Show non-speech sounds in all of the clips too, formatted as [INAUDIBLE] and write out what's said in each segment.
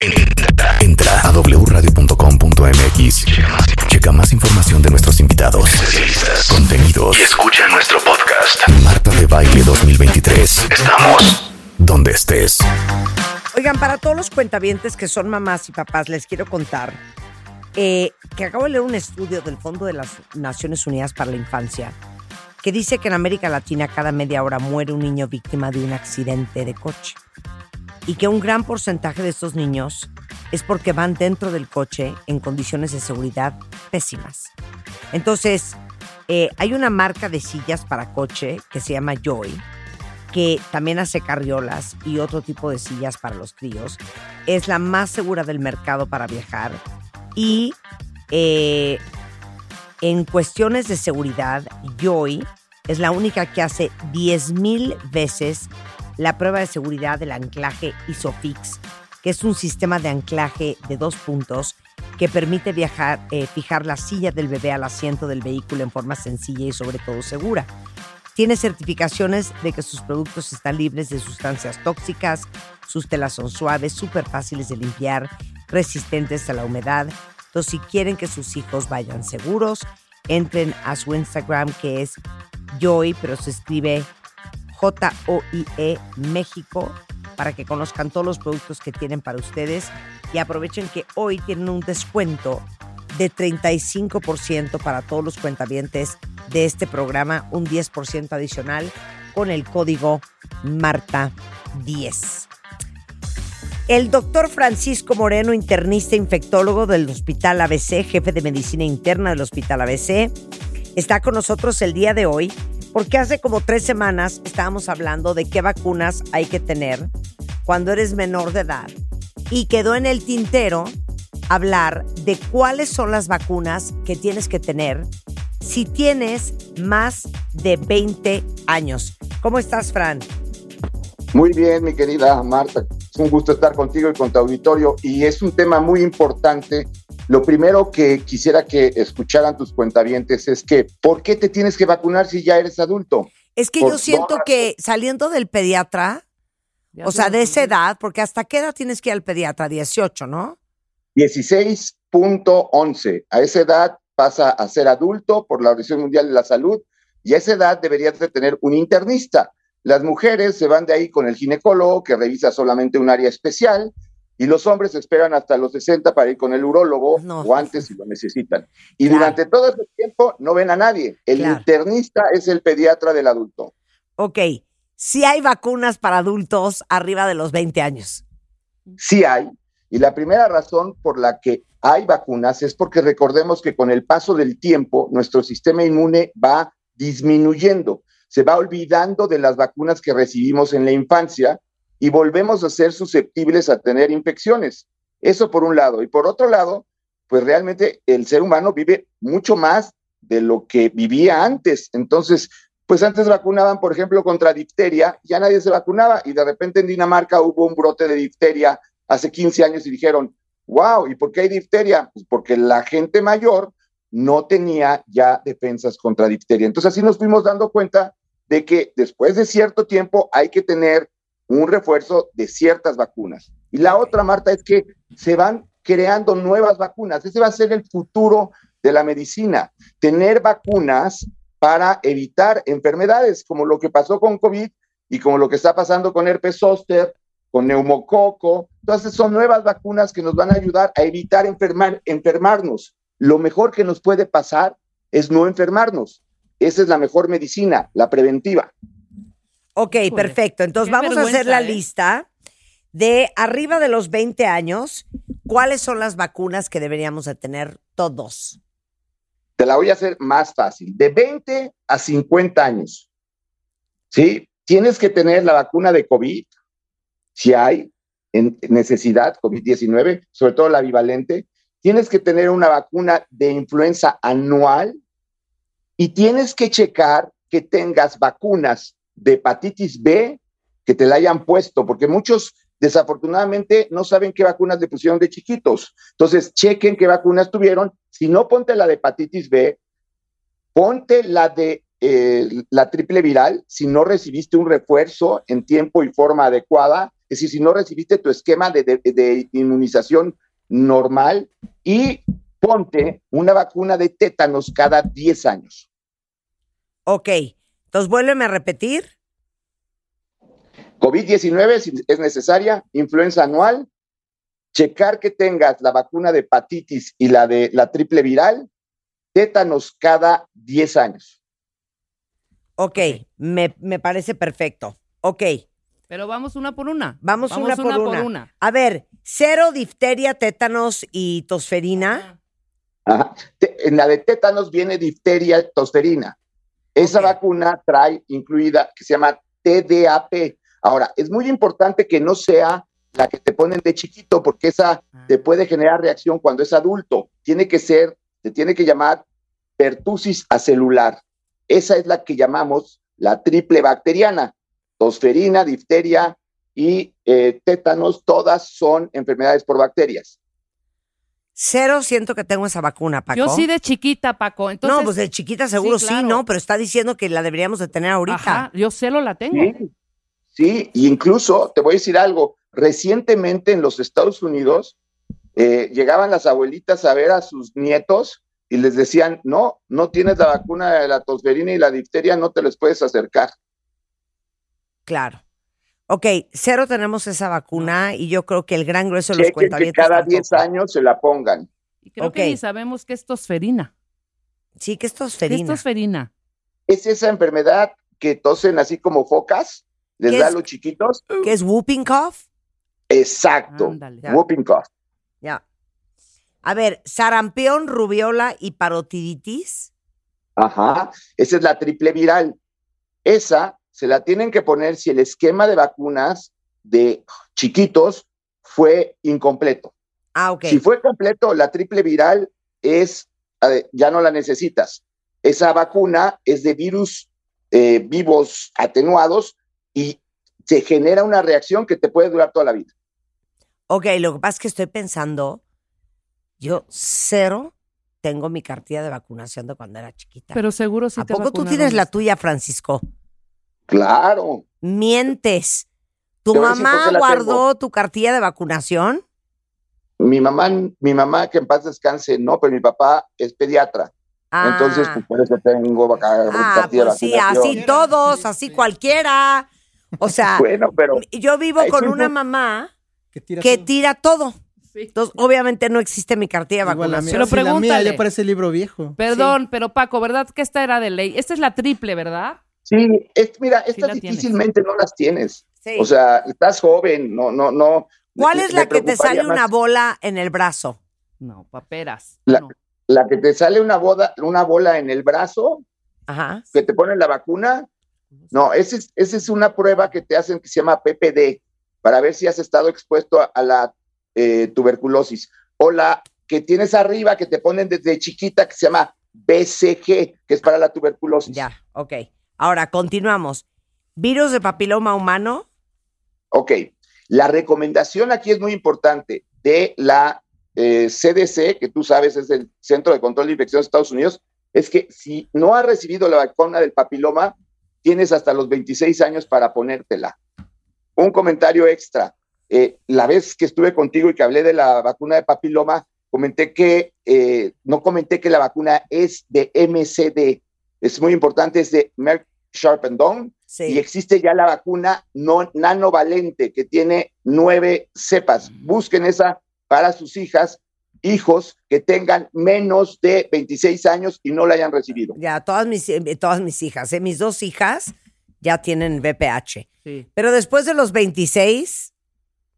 Entra, entra a wradio.com.mx. Checa más información de nuestros invitados, contenidos y escucha nuestro podcast. Marta de Baile 2023. Estamos donde estés. Oigan, para todos los cuentavientes que son mamás y papás, les quiero contar eh, que acabo de leer un estudio del Fondo de las Naciones Unidas para la Infancia que dice que en América Latina cada media hora muere un niño víctima de un accidente de coche y que un gran porcentaje de estos niños es porque van dentro del coche en condiciones de seguridad pésimas. Entonces, eh, hay una marca de sillas para coche que se llama Joy, que también hace carriolas y otro tipo de sillas para los críos. Es la más segura del mercado para viajar y eh, en cuestiones de seguridad, Joy es la única que hace 10.000 veces la prueba de seguridad del anclaje ISOFIX, que es un sistema de anclaje de dos puntos que permite viajar, eh, fijar la silla del bebé al asiento del vehículo en forma sencilla y sobre todo segura. Tiene certificaciones de que sus productos están libres de sustancias tóxicas, sus telas son suaves, súper fáciles de limpiar, resistentes a la humedad. Entonces, si quieren que sus hijos vayan seguros, entren a su Instagram que es Joy, pero se escribe J-O-I-E México para que conozcan todos los productos que tienen para ustedes y aprovechen que hoy tienen un descuento de 35% para todos los cuentavientes de este programa, un 10% adicional con el código Marta10. El doctor Francisco Moreno, internista infectólogo del Hospital ABC, jefe de medicina interna del Hospital ABC, está con nosotros el día de hoy porque hace como tres semanas estábamos hablando de qué vacunas hay que tener cuando eres menor de edad y quedó en el tintero hablar de cuáles son las vacunas que tienes que tener si tienes más de 20 años. ¿Cómo estás, Fran? Muy bien, mi querida Marta. Es un gusto estar contigo y con tu auditorio y es un tema muy importante lo primero que quisiera que escucharan tus cuentavientes es que, ¿por qué te tienes que vacunar si ya eres adulto? Es que yo siento que saliendo del pediatra, o sea, de esa edad, porque hasta qué edad tienes que ir al pediatra, 18, ¿no? 16.11. A esa edad pasa a ser adulto por la Organización Mundial de la Salud y a esa edad deberías de tener un internista. Las mujeres se van de ahí con el ginecólogo que revisa solamente un área especial y los hombres esperan hasta los 60 para ir con el urólogo o antes si lo necesitan. Y durante todo ese tiempo no ven a nadie. El internista es el pediatra del adulto. Ok, sí hay vacunas para adultos arriba de los 20 años. Sí hay. Y la primera razón por la que hay vacunas es porque recordemos que con el paso del tiempo nuestro sistema inmune va disminuyendo, se va olvidando de las vacunas que recibimos en la infancia y volvemos a ser susceptibles a tener infecciones. Eso por un lado. Y por otro lado, pues realmente el ser humano vive mucho más de lo que vivía antes. Entonces, pues antes vacunaban, por ejemplo, contra difteria, ya nadie se vacunaba y de repente en Dinamarca hubo un brote de difteria hace 15 años y dijeron, wow, ¿y por qué hay difteria? Pues porque la gente mayor no tenía ya defensas contra difteria. Entonces así nos fuimos dando cuenta de que después de cierto tiempo hay que tener un refuerzo de ciertas vacunas. Y la otra, Marta, es que se van creando nuevas vacunas. Ese va a ser el futuro de la medicina. Tener vacunas para evitar enfermedades como lo que pasó con COVID y como lo que está pasando con herpes zóster, con neumococo. Entonces son nuevas vacunas que nos van a ayudar a evitar enfermar, enfermarnos. Lo mejor que nos puede pasar es no enfermarnos. Esa es la mejor medicina, la preventiva. Ok, perfecto. Entonces vamos a hacer la ¿eh? lista de arriba de los 20 años, ¿cuáles son las vacunas que deberíamos de tener todos? Te la voy a hacer más fácil. De 20 a 50 años, ¿sí? Tienes que tener la vacuna de COVID, si hay, en necesidad, COVID-19, sobre todo la bivalente, tienes que tener una vacuna de influenza anual y tienes que checar que tengas vacunas de hepatitis B que te la hayan puesto, porque muchos desafortunadamente no saben qué vacunas le pusieron de chiquitos. Entonces, chequen qué vacunas tuvieron. Si no, ponte la de hepatitis B, ponte la de eh, la triple viral, si no recibiste un refuerzo en tiempo y forma adecuada, es decir, si no recibiste tu esquema de, de inmunización normal, y ponte una vacuna de tétanos cada 10 años. Ok, entonces vuélveme a repetir. COVID-19 si es necesaria, influenza anual, checar que tengas la vacuna de hepatitis y la de la triple viral, tétanos cada 10 años. Ok, me, me parece perfecto. Ok. Pero vamos una por una. Vamos, una, por, una. A ver, cero difteria, tétanos y tosferina. Ajá. En la de tétanos viene difteria, tosferina. Esa vacuna trae incluida que se llama TDAP. Ahora, es muy importante que no sea la que te ponen de chiquito, porque esa ah. te puede generar reacción cuando es adulto. Tiene que ser, te tiene que llamar pertusis acelular. Esa es la que llamamos la triple bacteriana tosferina, difteria y eh, tétanos, todas son enfermedades por bacterias. Cero siento que tengo esa vacuna, Paco. Yo sí de chiquita, Paco. Entonces, no, pues de chiquita seguro sí, ¿no? Pero está diciendo que la deberíamos de tener ahorita. Ajá, yo cero la tengo. Sí, sí, y incluso te voy a decir algo. Recientemente en los Estados Unidos eh, llegaban las abuelitas a ver a sus nietos y les decían, no, no tienes la vacuna de la tosferina y la difteria, no te les puedes acercar. Claro. Ok, cero tenemos esa vacuna y yo creo que el gran grueso de los cuentavientes. que cada 10 años se la pongan. Y creo que ni sabemos qué es tosferina. Sí, ¿qué es tosferina? ¿Qué es tosferina? Es esa enfermedad que tosen así como focas, les da a los chiquitos. ¿Qué es whooping cough? Exacto, whooping cough. Ya. A ver, sarampión, rubiola y parotiditis. Ajá, esa es la triple viral. Esa se la tienen que poner si el esquema de vacunas de chiquitos fue incompleto. Ah, ok. Si fue completo, la triple viral es, ya no la necesitas. Esa vacuna es de virus eh, vivos atenuados y se genera una reacción que te puede durar toda la vida. Ok, lo que pasa es que estoy pensando, yo cero tengo mi cartilla de vacunación de cuando era chiquita. Pero seguro sí ¿A poco tú tienes la tuya, Francisco? Claro. Mientes. ¿Tu mamá guardó tu cartilla de vacunación? Mi mamá, mi mamá, que en paz descanse, no, pero mi papá es pediatra. Entonces, pues, por eso tengo ah, cartilla pues sí, así todos, así cualquiera. O sea, [LAUGHS] bueno, pero yo vivo con una mamá que tira, todo. Entonces, obviamente no existe mi cartilla de vacunación. Pero pregúntale. ya parece libro viejo. Perdón, pero Paco, ¿verdad que esta era de ley? Esta es la triple, ¿verdad? Sí, mira, estas difícilmente no las tienes. O sea, estás joven, no, no, no. ¿Cuál es la que te sale una bola en el brazo? No, paperas. La, la que te sale una, boda, una bola en el brazo, Ajá. que te ponen la vacuna. No, esa es, esa es una prueba que te hacen que se llama PPD, para ver si has estado expuesto a, la eh, tuberculosis. O la que tienes arriba, que te ponen desde chiquita, que se llama BCG, que es para la tuberculosis. Ya, ok. Ahora, continuamos. ¿Virus de papiloma humano? Ok. La recomendación aquí es muy importante de la CDC, eh, que tú sabes es el Centro de Control de Infecciones de Estados Unidos, es que si no has recibido la vacuna del papiloma, tienes hasta los 26 años para ponértela. Un comentario extra. Eh, la vez que estuve contigo y que hablé de la vacuna de papiloma, comenté que, eh, no comenté que la vacuna es de MCD, es muy importante, es de Merck Sharp and Y existe ya la vacuna no nanovalente que tiene nueve cepas. Busquen esa para sus hijas, hijos que tengan menos de 26 años y no la hayan recibido. Ya, todas mis, eh, todas mis hijas, ¿eh? mis dos hijas ya tienen VPH. Pero después de los 26.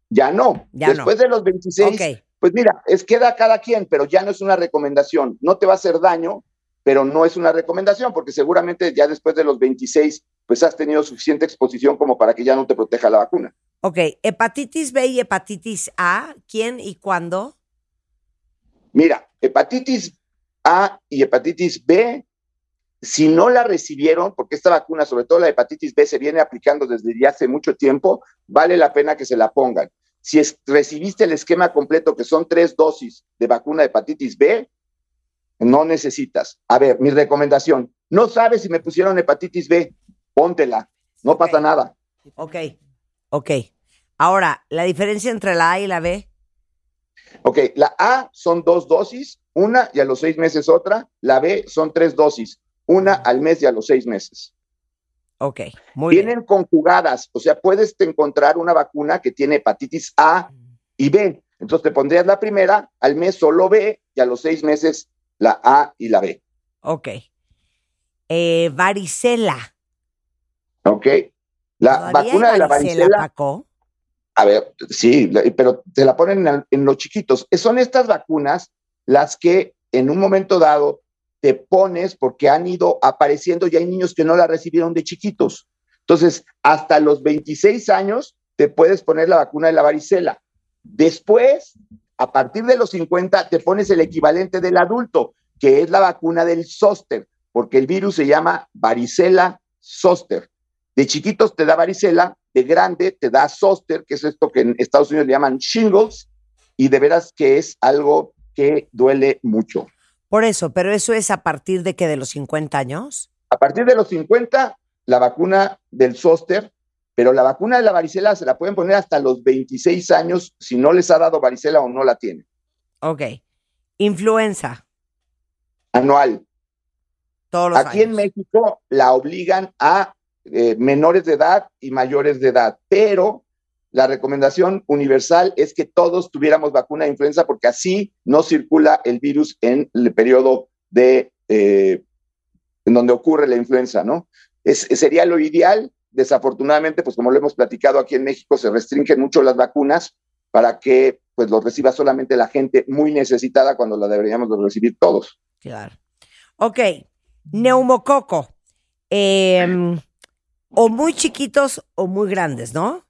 Ya no. después de los 26. Pues mira, es queda cada quien, pero ya no es una recomendación. No te va a hacer daño, pero no es una recomendación porque seguramente ya después de los 26 pues has tenido suficiente exposición como para que ya no te proteja la vacuna. Ok, hepatitis B y hepatitis A, ¿quién y cuándo? Mira, hepatitis A y hepatitis B, si no la recibieron, porque esta vacuna, sobre todo la hepatitis B, se viene aplicando desde ya hace mucho tiempo, vale la pena que se la pongan. Si es- recibiste el esquema completo, que son tres dosis de vacuna de hepatitis B, no necesitas. A ver, mi recomendación, no sabes si me pusieron hepatitis B, póntela, no pasa nada. Ok, ok. Ahora, ¿la diferencia entre la A y la B? Ok, la A son dos dosis, una y a los seis meses otra, la B son tres dosis, una al mes y a los seis meses. Ok, muy bien. Vienen conjugadas, o sea, puedes encontrar una vacuna que tiene hepatitis A y B. Entonces te pondrías la primera, al mes solo B y a los seis meses la A y la B. Ok. Eh, varicela. ¿Ok? La ¿Todavía vacuna de la varicela, Paco? a ver, sí, pero te la ponen en, en los chiquitos. Son estas vacunas las que en un momento dado te pones porque han ido apareciendo y hay niños que no la recibieron de chiquitos. Entonces, hasta los 26 años te puedes poner la vacuna de la varicela. Después, a partir de los 50, te pones el equivalente del adulto, que es la vacuna del zóster, porque el virus se llama varicela zóster. De chiquitos te da varicela, de grande te da zóster, que es esto que en Estados Unidos le llaman shingles, y de veras que es algo que duele mucho. Por eso, pero eso es a partir de que de los 50 años. A partir de los 50, la vacuna del zóster, pero la vacuna de la varicela se la pueden poner hasta los 26 años si no les ha dado varicela o no la tienen. Ok. Influenza. Anual. Todos los Aquí en. México la obligan a eh, menores de edad y mayores de edad, pero la recomendación universal es que todos tuviéramos vacuna de influenza porque así no circula el virus en el periodo de eh, en donde ocurre la influenza, ¿no? Es, sería lo ideal. Desafortunadamente, pues como lo hemos platicado aquí en México, se restringen mucho las vacunas para que pues lo reciba solamente la gente muy necesitada cuando la deberíamos de recibir todos. Claro. Ok. Neumococo. Em, o muy chiquitos o muy grandes, ¿no?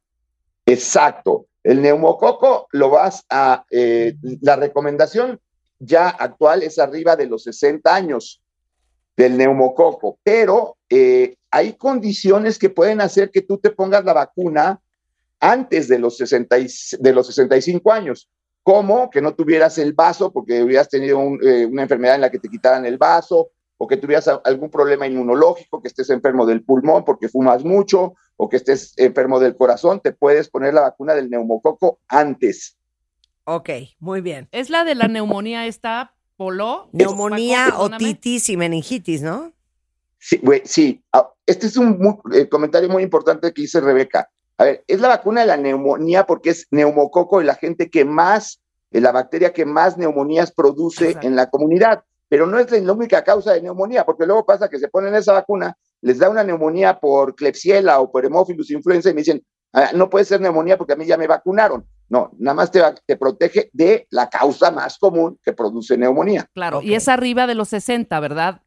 Exacto. El neumococo lo vas a, eh, la recomendación ya actual es arriba de los 60 años del neumococo, pero eh, hay condiciones que pueden hacer que tú te pongas la vacuna antes de los, 60 y- de los 65 años, como que no tuvieras el vaso porque hubieras tenido un, eh, una enfermedad en la que te quitaran el vaso, o que tuvieras algún problema inmunológico, que estés enfermo del pulmón porque fumas mucho, o que estés enfermo del corazón, te puedes poner la vacuna del neumococo antes. Ok, muy bien. Es la de la neumonía esta, Polo. Neumonía, otitis y meningitis, ¿no? Sí, güey, sí. Ah, Este es un mu- eh, comentario muy importante que dice Rebeca. A ver, es la vacuna de la neumonía porque es neumococo el agente que más, eh, la bacteria que más neumonías produce Exacto. en la comunidad. Pero no es la única causa de neumonía, porque luego pasa que se ponen esa vacuna, les da una neumonía por Klebsiella o por Hemophilus influenza y me dicen, "Ah, no puede ser neumonía porque a mí ya me vacunaron. No, nada más te, va- te protege de la causa más común que produce neumonía. Claro, Ok. y es arriba de los 60, ¿verdad?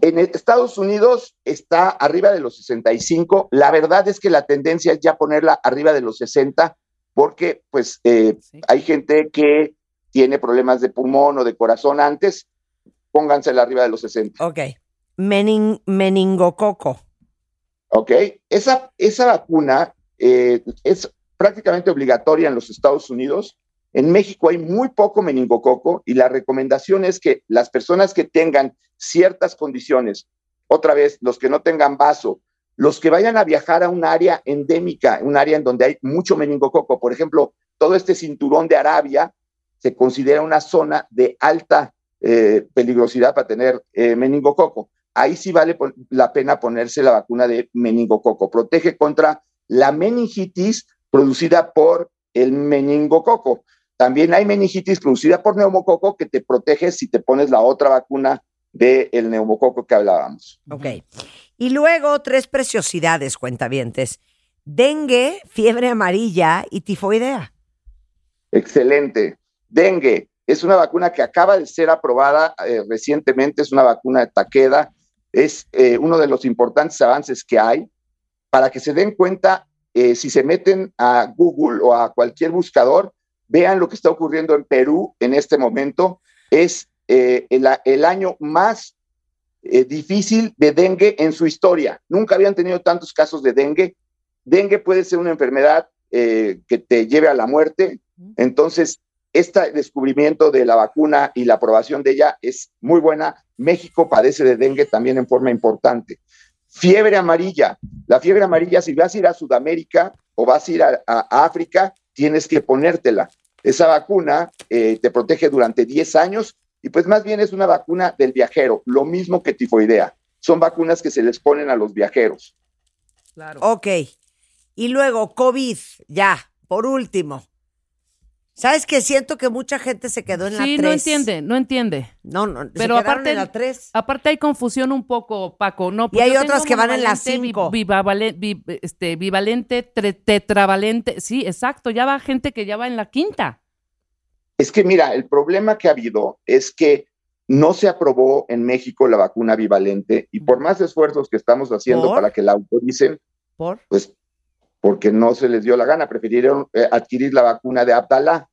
En Estados Unidos está arriba de los 65. La verdad es que la tendencia es ya ponerla arriba de los 60 porque pues eh, Sí. hay gente que tiene problemas de pulmón o de corazón antes. Póngansela arriba de los 60. Ok. Menin- meningococo. ¿Ok? Esa, esa vacuna eh, es prácticamente obligatoria en los Estados Unidos. En México hay muy poco meningococo y la recomendación es que las personas que tengan ciertas condiciones, otra vez, los que no tengan vaso, los que vayan a viajar a un área endémica, un área en donde hay mucho meningococo, por ejemplo, todo este cinturón de Arabia se considera una zona de alta eh, peligrosidad para tener eh, meningococo. Ahí sí vale la pena ponerse la vacuna de meningococo. Protege contra la meningitis producida por el meningococo. También hay meningitis producida por neumococo que te protege si te pones la otra vacuna del neumococo que hablábamos. Ok. Y luego tres preciosidades, cuentavientes. Dengue, fiebre amarilla y tifoidea. Excelente. Dengue es una vacuna que acaba de ser aprobada eh, recientemente, es una vacuna de taqueda, es eh, uno de los importantes avances que hay para que se den cuenta eh, si se meten a Google o a cualquier buscador, vean lo que está ocurriendo en Perú en este momento. Es eh, el, el año más eh, difícil de dengue en su historia. Nunca habían tenido tantos casos de dengue. Dengue puede ser una enfermedad eh, que te lleve a la muerte. Entonces, este descubrimiento de la vacuna y la aprobación de ella es muy buena. México padece de dengue también en forma importante. Fiebre amarilla. La fiebre amarilla, si vas a ir a Sudamérica o vas a ir a, a África, tienes que ponértela. Esa vacuna eh, te protege durante 10 años y pues más bien es una vacuna del viajero, lo mismo que tifoidea. Son vacunas que se les ponen a los viajeros. Claro. Ok. Y luego, COVID, ya, por último. ¿Sabes qué? Siento que mucha gente se quedó en la 3. Sí, no entiende, no entiende. No, no, se Pero quedaron aparte, en la 3. aparte hay confusión un poco, Paco. No, Y hay otras que van en la monovalente, bi- cinco. bivavalen- bi- este, bivalente, tre- tetravalente. Sí, exacto. Ya va gente que ya va en la quinta. Es que mira, el problema que ha habido es que no se aprobó en México la vacuna bivalente y por más esfuerzos que estamos haciendo ¿Por? para que la autoricen, ¿Por? pues porque no se les dio la gana, prefirieron eh, adquirir la vacuna de Abdalá.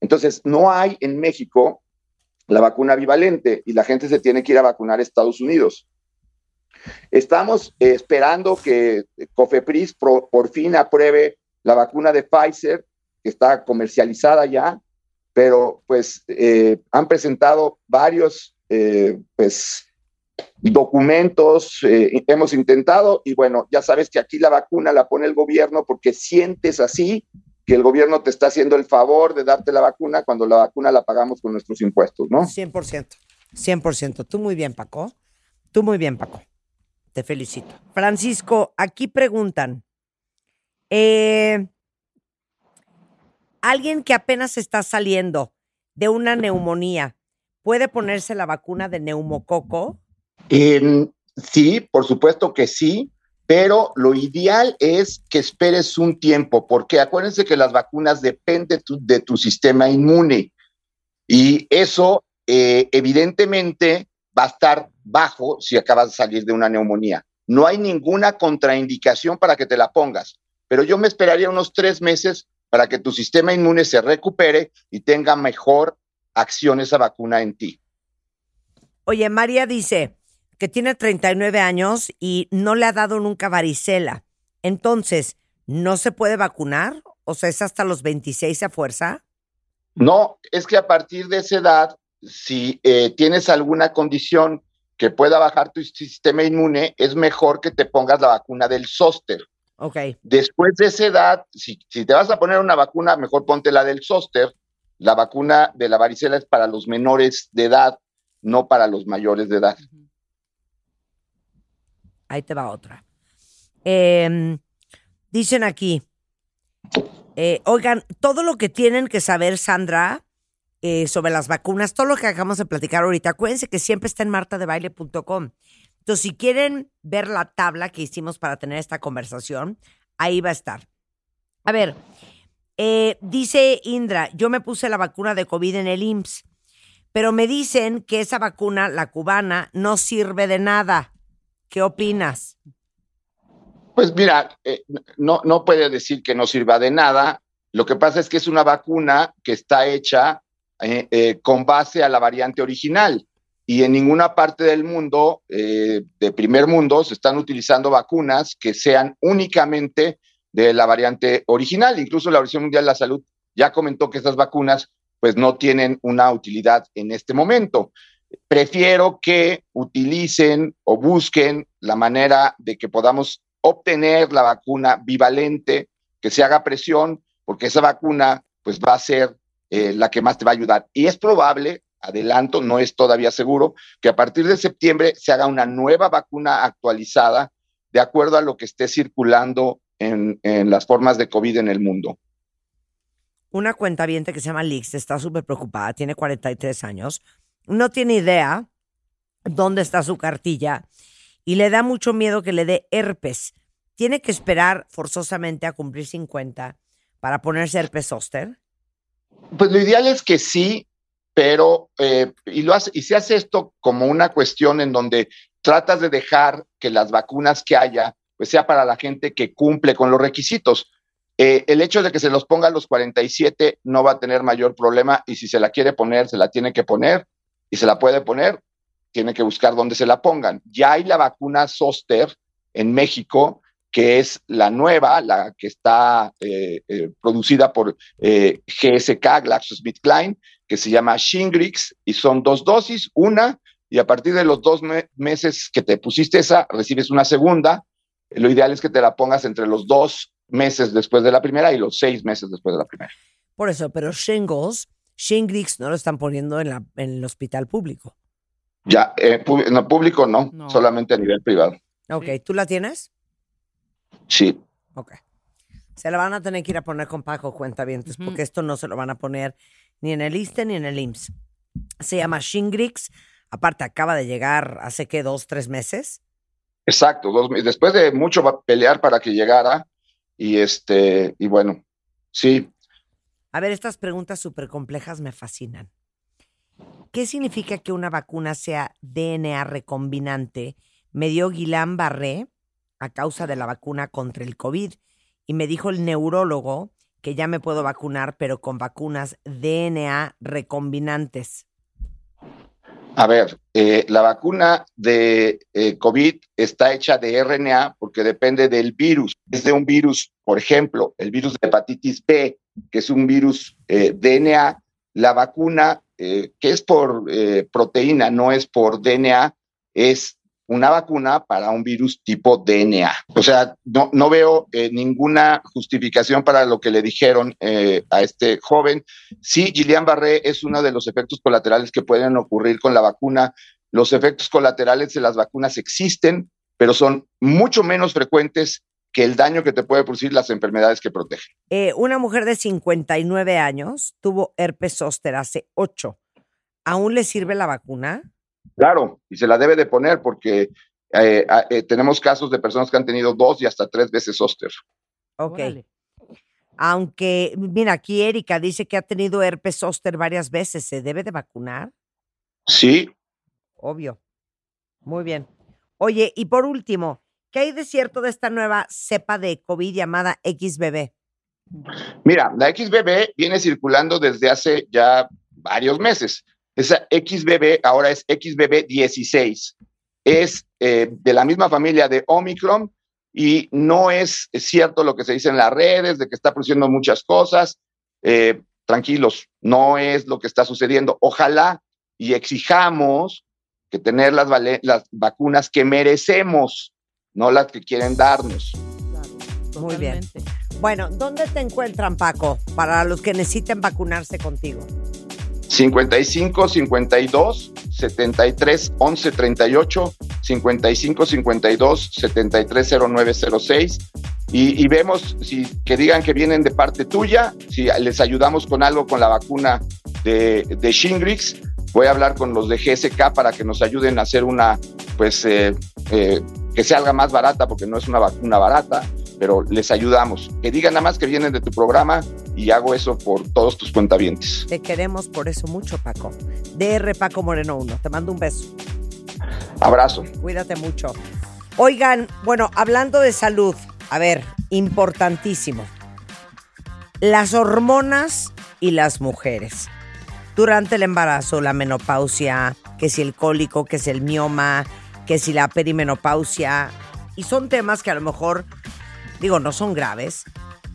Entonces, no hay en México la vacuna bivalente y la gente se tiene que ir a vacunar a Estados Unidos. Estamos esperando que Cofepris por fin apruebe la vacuna de Pfizer, que está comercializada ya, pero pues eh, han presentado varios eh, pues, documentos, eh, hemos intentado y bueno, ya sabes que aquí la vacuna la pone el gobierno porque sientes así que el gobierno te está haciendo el favor de darte la vacuna cuando la vacuna la pagamos con nuestros impuestos, ¿no? 100%. 100%. Tú muy bien, Paco. Tú muy bien, Paco. Te felicito. Francisco, aquí preguntan. eh, Alguien que apenas está saliendo de una neumonía, ¿puede ponerse la vacuna de neumococo? Sí, por supuesto que sí, pero lo ideal es que esperes un tiempo, porque acuérdense que las vacunas dependen de tu sistema inmune y eso eh, evidentemente va a estar bajo si acabas de salir de una neumonía. No hay ninguna contraindicación para que te la pongas, pero yo me esperaría unos tres meses para que tu sistema inmune se recupere y tenga mejor acción esa vacuna en ti. Oye, María dice que tiene 39 años y no le ha dado nunca varicela. Entonces, ¿no se puede vacunar? O sea, ¿es hasta los 26 a fuerza? No, es que a partir de esa edad, si eh, tienes alguna condición que pueda bajar tu sistema inmune, es mejor que te pongas la vacuna del zóster. Ok. Después de esa edad, si, si te vas a poner una vacuna, mejor ponte la del zóster. La vacuna de la varicela es para los menores de edad, no para los mayores de edad. Ahí te va otra. Eh, dicen aquí, eh, oigan, todo lo que tienen que saber, Sandra, eh, sobre las vacunas, todo lo que acabamos de platicar ahorita, acuérdense que siempre está en martadebaile.com. Entonces, si quieren ver la tabla que hicimos para tener esta conversación, ahí va a estar. A ver, eh, dice Indra, yo me puse la vacuna de COVID en el IMSS, pero me dicen que esa vacuna, la cubana, no sirve de nada. ¿Qué opinas? Pues mira, eh, no, no puede decir que no sirva de nada. Lo que pasa es que es una vacuna que está hecha eh, eh, con base a la variante original. Y en ninguna parte del mundo, de primer mundo, se están utilizando vacunas que sean únicamente de la variante original. Incluso la Organización Mundial de la Salud ya comentó que estas vacunas pues no tienen una utilidad en este momento. Prefiero que utilicen o busquen la manera de que podamos obtener la vacuna bivalente, que se haga presión, porque esa vacuna pues va a ser eh, la que más te va a ayudar. Y es probable, adelanto, no es todavía seguro, que a partir de septiembre se haga una nueva vacuna actualizada de acuerdo a lo que esté circulando en, las formas de COVID en el mundo. Una cuenta que se llama Lix está súper preocupada, tiene 43 años, no tiene idea dónde está su cartilla y le da mucho miedo que le dé herpes. ¿Tiene que esperar forzosamente a cumplir 50 para ponerse herpes zóster? Pues lo ideal es que sí, pero eh, y, lo hace, y se hace esto como una cuestión en donde tratas de dejar que las vacunas que haya pues sea para la gente que cumple con los requisitos. Eh, el hecho de que se los ponga a los 47 no va a tener mayor problema y si se la quiere poner, se la tiene que poner y se la puede poner, tiene que buscar dónde se la pongan. Ya hay la vacuna Soster en México, que es la nueva, la que está eh, eh, producida por GSK, GlaxoSmithKline, que se llama Shingrix y son dos dosis, una y a partir de los dos meses que te pusiste esa, recibes una segunda. Lo ideal es que te la pongas entre los dos meses después de la primera y los seis meses después de la primera. Por eso, pero Shingles, Shingrix no lo están poniendo en, la, en el hospital público. Ya, eh, en público no, solamente a nivel privado. Ok, ¿tú la tienes? Sí. Ok. Se la van a tener que ir a poner con Paco cuenta bien, porque esto no se lo van a poner ni en el ISTE ni en el IMSS. Se llama Shingrix. Aparte, acaba de llegar hace que dos, tres meses. Exacto, dos, después de mucho pelear para que llegara, y este, y bueno, sí. A ver, estas preguntas súper complejas me fascinan. ¿Qué significa que una vacuna sea DNA recombinante? Me dio Guillain Barré a causa de la vacuna contra el COVID y me dijo el neurólogo que ya me puedo vacunar, pero con vacunas DNA recombinantes. A ver, eh, la vacuna de eh, COVID está hecha de RNA porque depende del virus. Es de un virus, por ejemplo, el virus de hepatitis B, que es un virus eh, DNA. La vacuna, que es por proteína, no es por DNA, es una vacuna para un virus tipo DNA. O sea, no, no veo eh, ninguna justificación para lo que le dijeron eh, a este joven. Sí, Gillian Barré es uno de los efectos colaterales que pueden ocurrir con la vacuna. Los efectos colaterales de las vacunas existen, pero son mucho menos frecuentes que el daño que te puede producir las enfermedades que protegen. Eh, una mujer de 59 años tuvo herpes zóster hace 8. ¿Aún le sirve la vacuna? Claro, y se la debe de poner porque eh, eh, tenemos casos de personas que han tenido dos y hasta tres veces zóster. Ok. Aunque, mira, aquí Erika dice que ha tenido herpes zóster varias veces. ¿Se debe de vacunar? Sí. Obvio. Muy bien. Oye, y por último, ¿qué hay de cierto de esta nueva cepa de COVID llamada XBB? Mira, la XBB viene circulando desde hace ya varios meses. Esa XBB ahora es XBB16. Es eh, de la misma familia de Omicron y no es, cierto lo que se dice en las redes de que está produciendo muchas cosas. Eh, tranquilos, no es lo que está sucediendo. Ojalá y exijamos que tener las, las vacunas que merecemos, no las que quieren darnos. Muy bien. Bueno, ¿dónde te encuentran, Paco, para los que necesiten vacunarse contigo? 55 52 73 11 38 55 52 73 0906 y, y vemos si que digan que vienen de parte tuya, si les ayudamos con algo con la vacuna de, de Shingrix, voy a hablar con los de GSK para que nos ayuden a hacer una, pues, eh, eh, que se haga más barata, porque no es una vacuna barata, pero les ayudamos. Que digan nada más que vienen de tu programa y hago eso por todos tus cuentavientes. Te queremos por eso mucho, Paco. DR Paco Moreno 1. Te mando un beso. Abrazo. Cuídate mucho. Oigan, bueno, hablando de salud, a ver, importantísimo. Las hormonas y las mujeres. Durante el embarazo, la menopausia, que si el cólico, que si el mioma, que si la perimenopausia. Y son temas que a lo mejor digo, no son graves,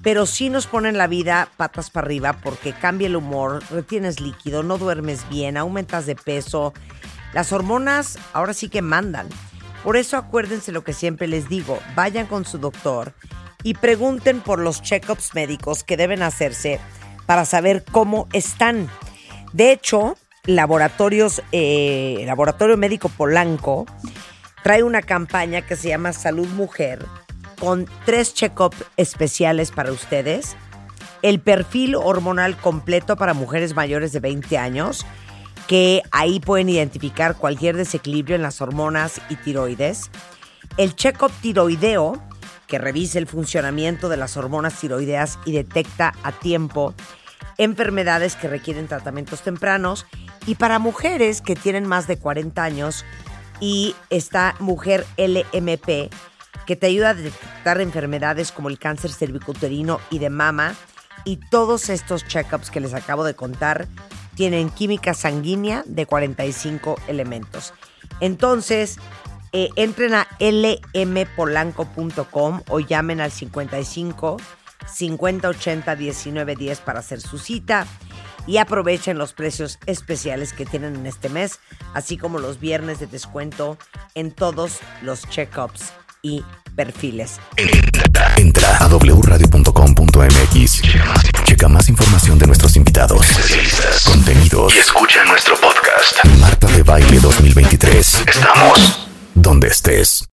pero sí nos ponen la vida patas para arriba porque cambia el humor, retienes líquido, no duermes bien, aumentas de peso. Las hormonas ahora sí que mandan. Por eso acuérdense lo que siempre les digo, vayan con su doctor y pregunten por los check-ups médicos que deben hacerse para saber cómo están. De hecho, laboratorios, eh, Laboratorio Médico Polanco trae una campaña que se llama Salud Mujer con tres check-up especiales para ustedes. El perfil hormonal completo para mujeres mayores de 20 años, que ahí pueden identificar cualquier desequilibrio en las hormonas y tiroides. El check-up tiroideo, que revisa el funcionamiento de las hormonas tiroideas y detecta a tiempo enfermedades que requieren tratamientos tempranos. Y para mujeres que tienen más de 40 años y esta mujer LMP, que te ayuda a detectar enfermedades como el cáncer cervicuterino y de mama. Y todos estos checkups que les acabo de contar tienen química sanguínea de 45 elementos. Entonces, eh, entren a lmpolanco.com o llamen al 55 50 80 19 10 para hacer su cita y aprovechen los precios especiales que tienen en este mes, así como los viernes de descuento en todos los checkups y perfiles. Entra a wradio.com.mx. Checa más información de nuestros invitados, contenidos Y escucha nuestro podcast. Marta de Baile 2023. Estamos Donde estés.